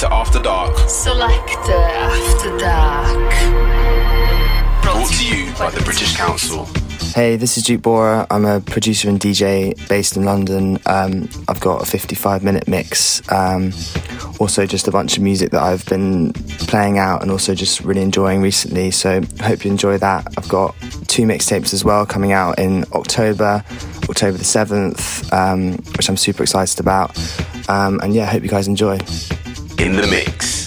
Selector After Dark. Selector After Dark. Brought, to you by the British Council. Hey, this is Duke Boara. I'm a producer and DJ based in London. Um, I've got a 55 minute mix. Um, also, just a bunch of music that I've been playing out and also just really enjoying recently. So, hope you enjoy that. I've got two mixtapes as well coming out in October, October the 7th, um, which I'm super excited about. Um, and yeah, hope you guys enjoy in the mix.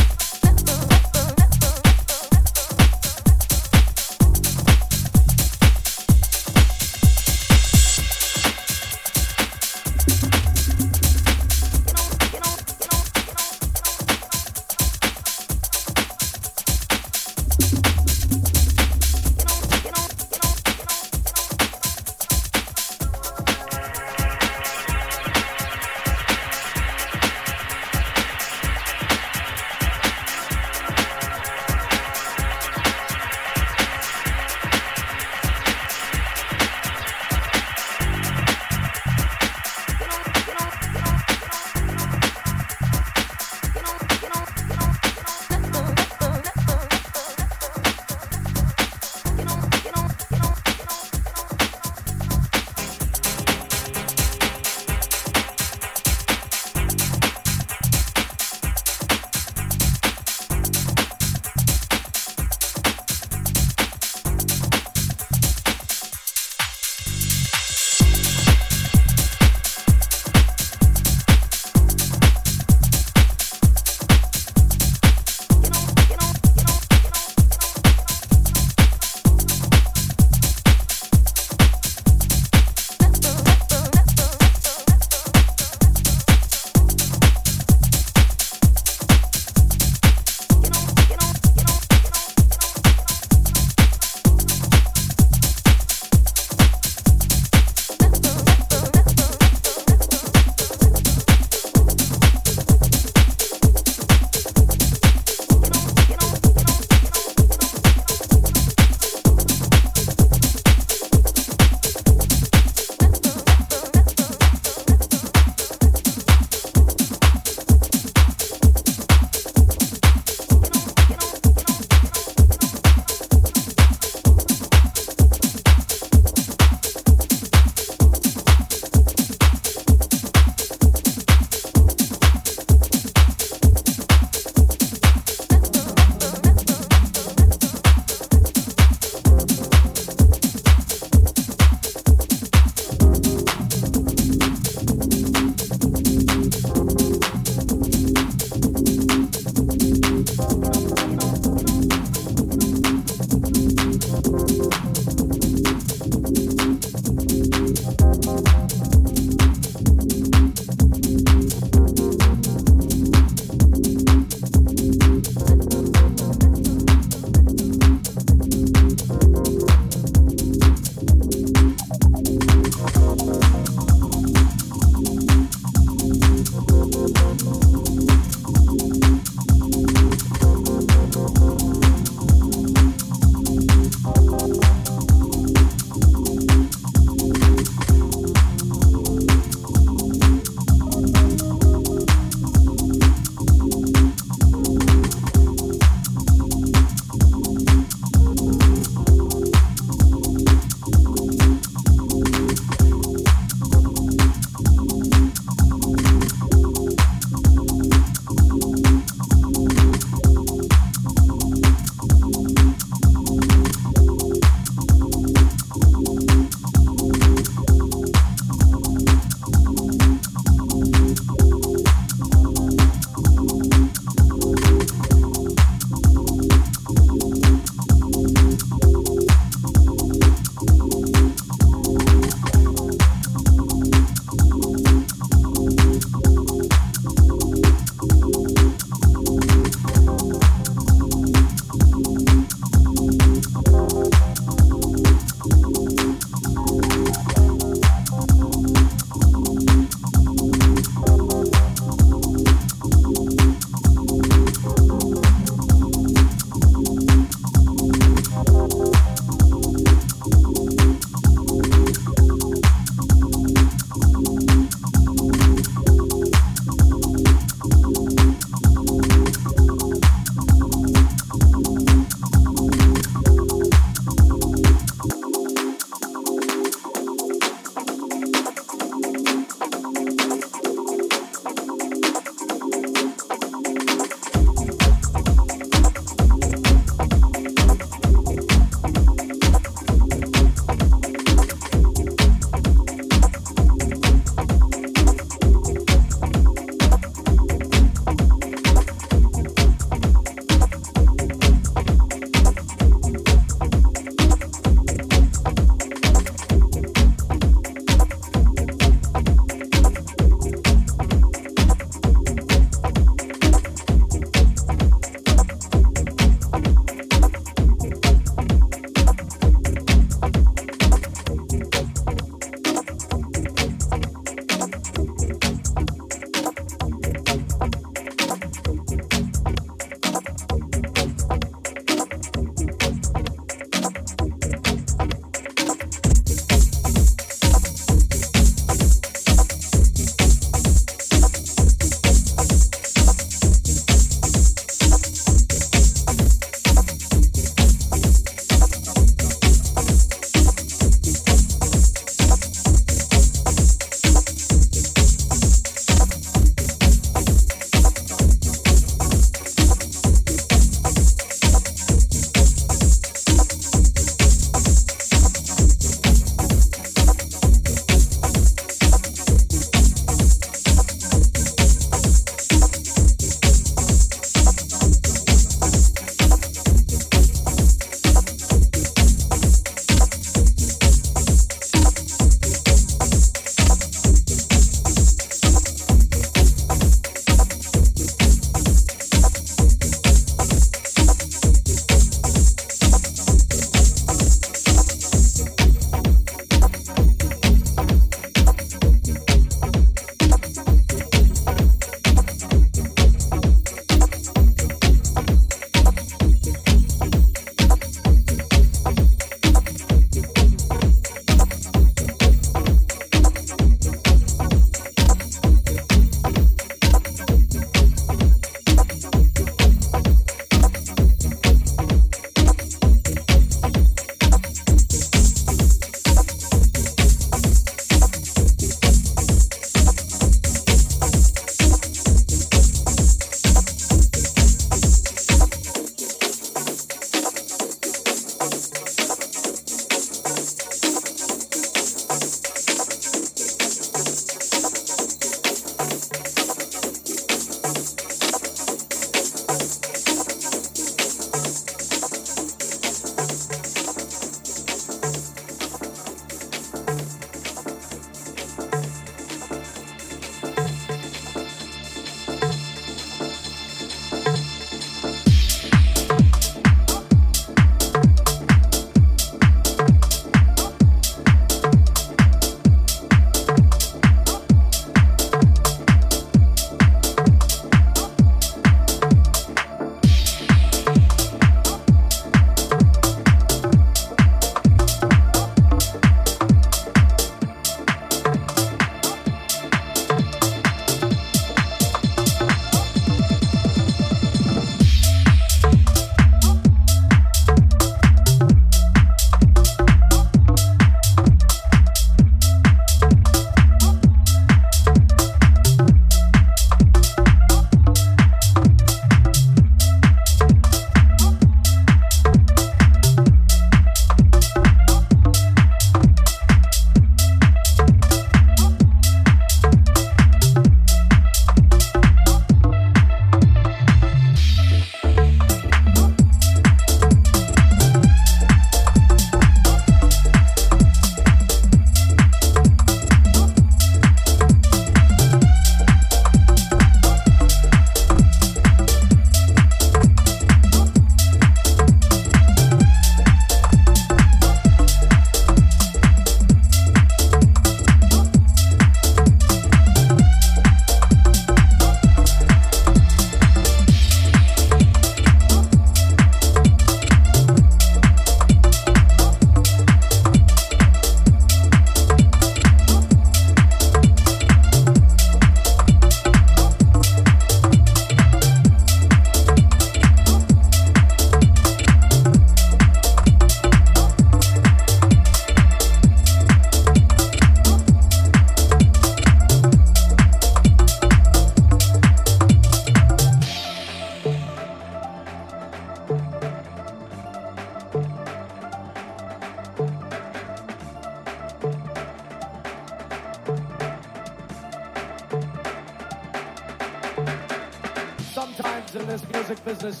This music business.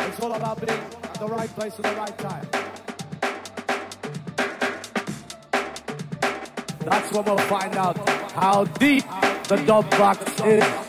It's all about being at the right place at the right time. That's when we'll find out how deep the dub box is.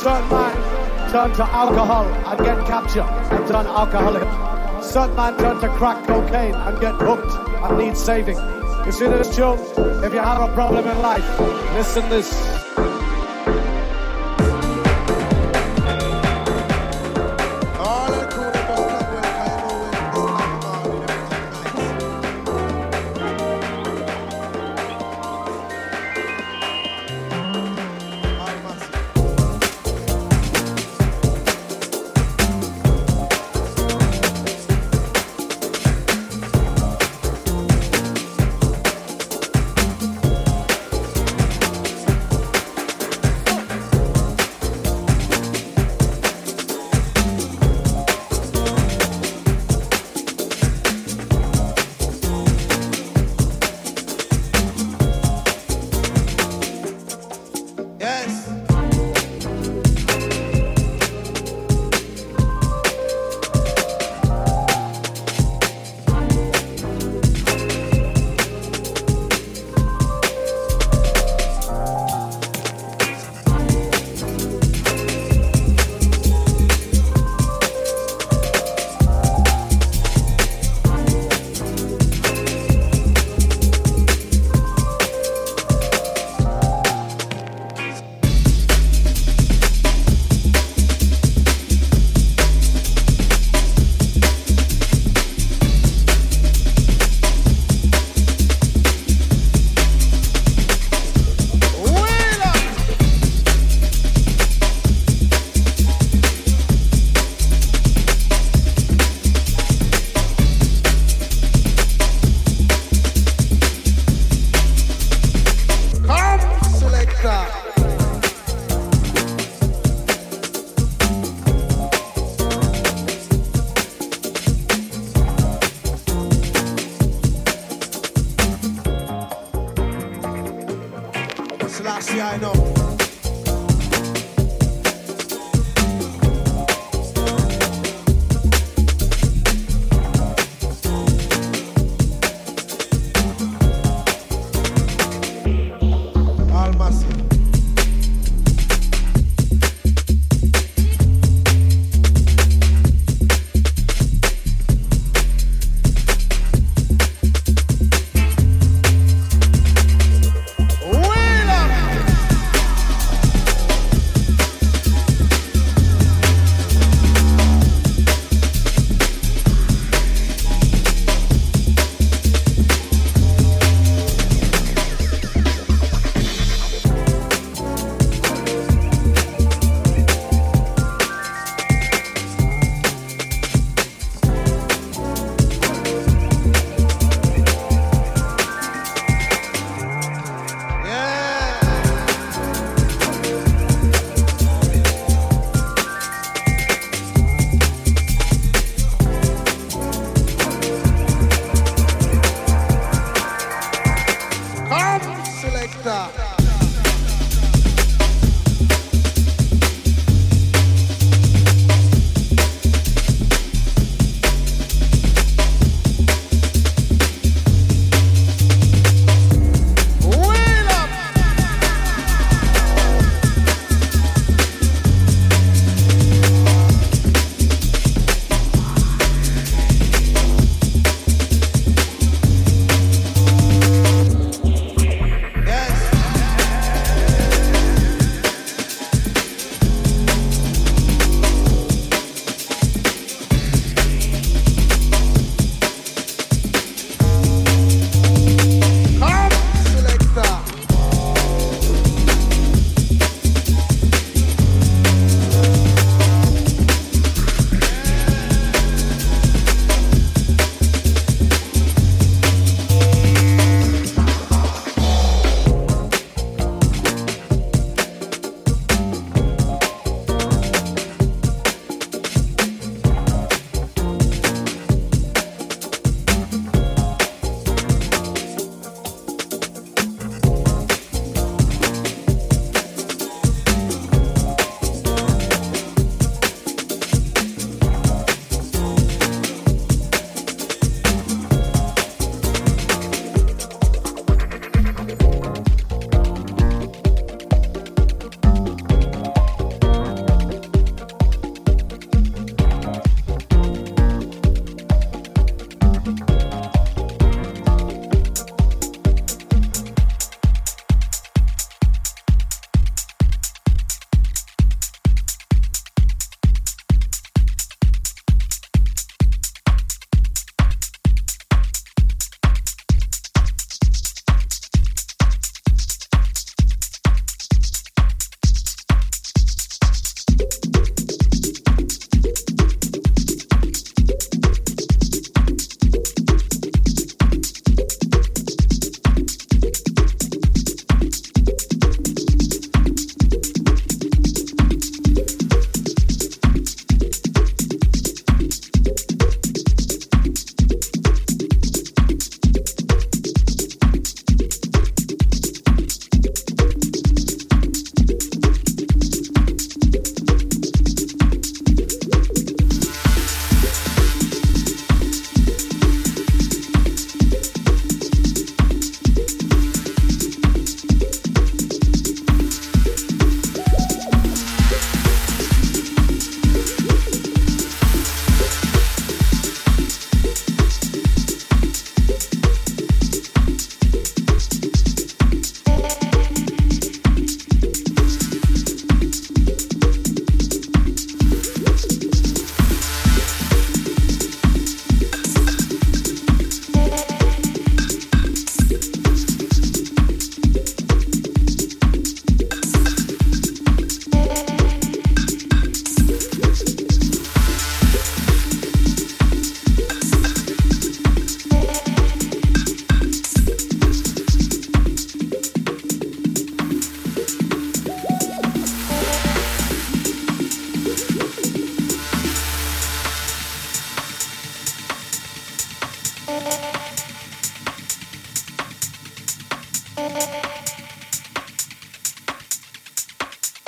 Certain man turn to alcohol and get captured and turn alcoholic. Certain man turn to crack cocaine and get hooked and need saving. You see this tune? If you have a problem in life, listen this.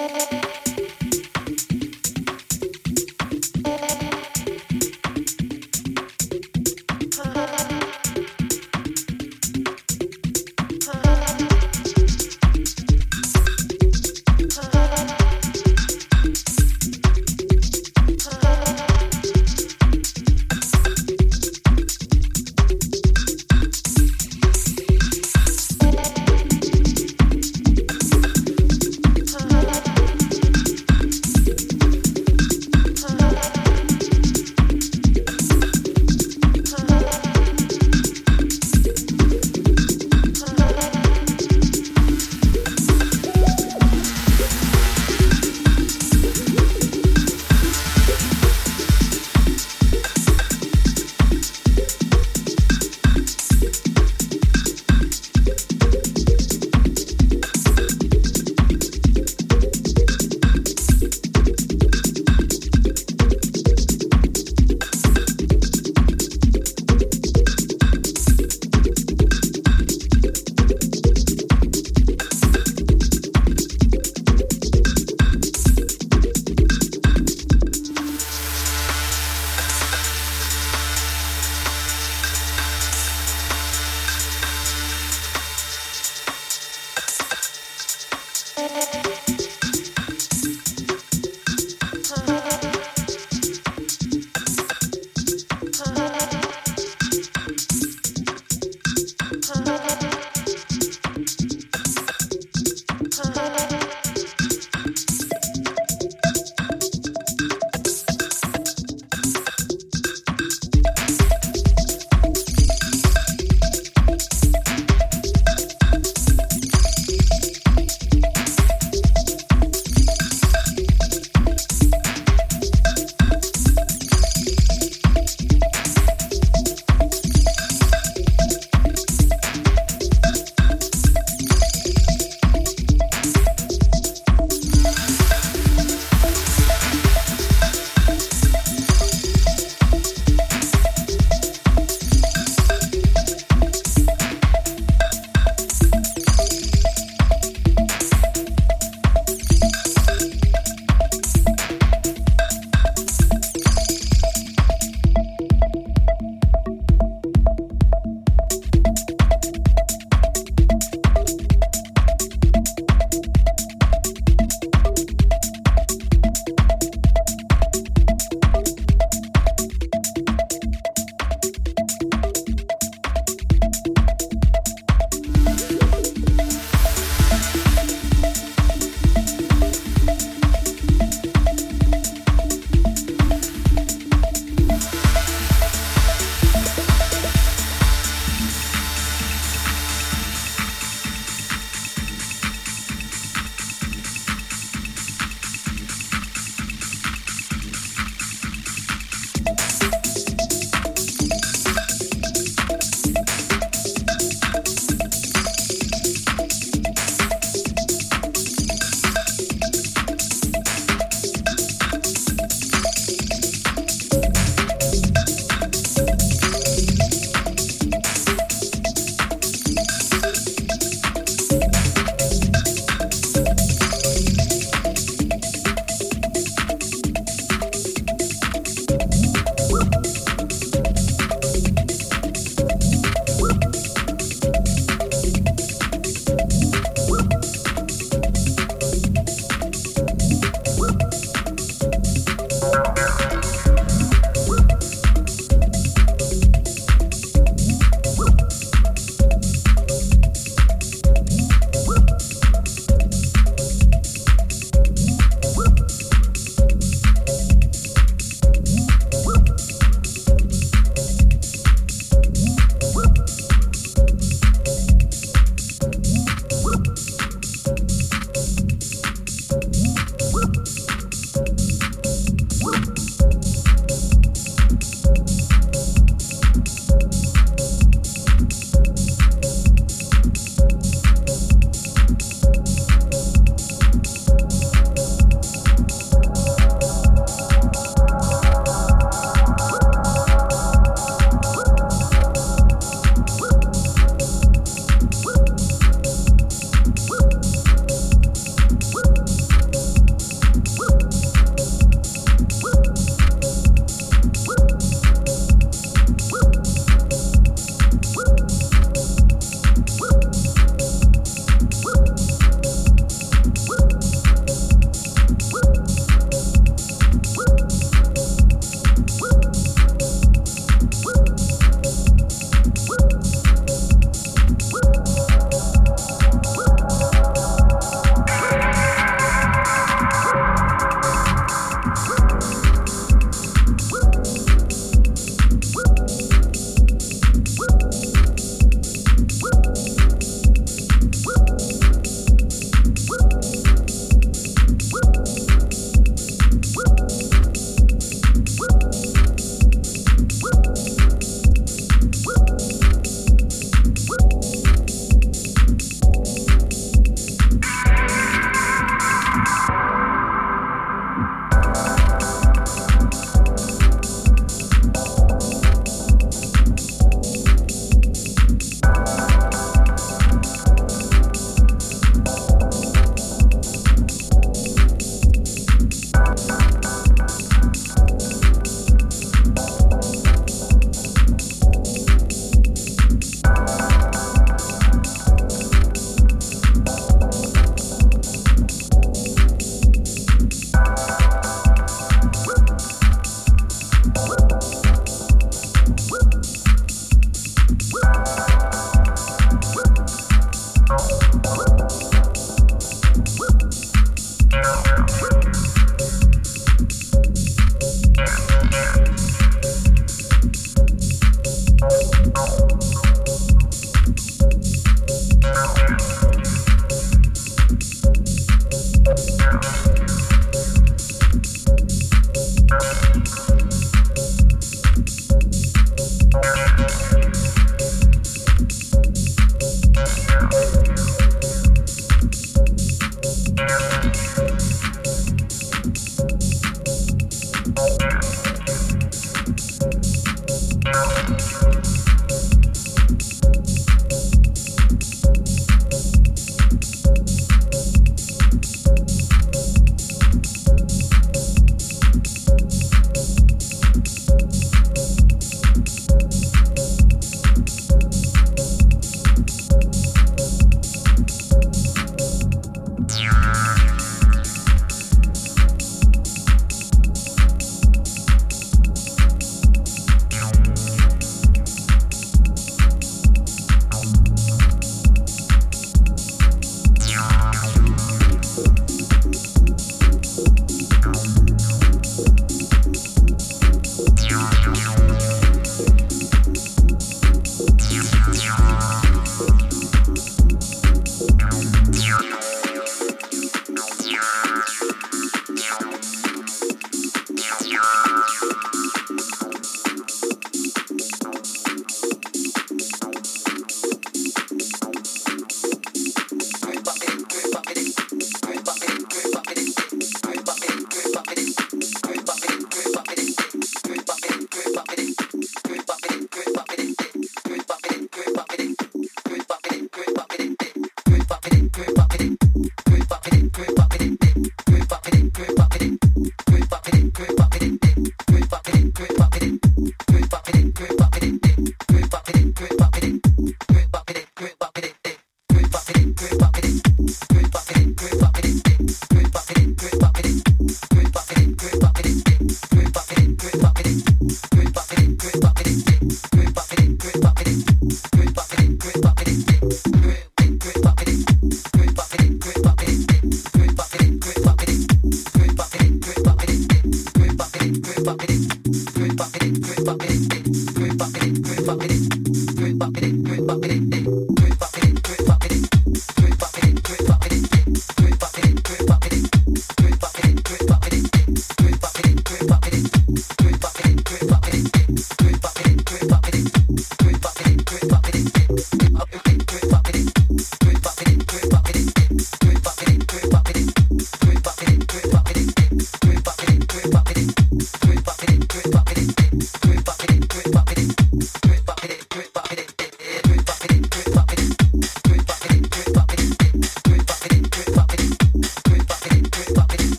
Música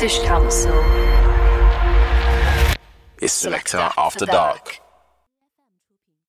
British Council. It's Selector After Dark.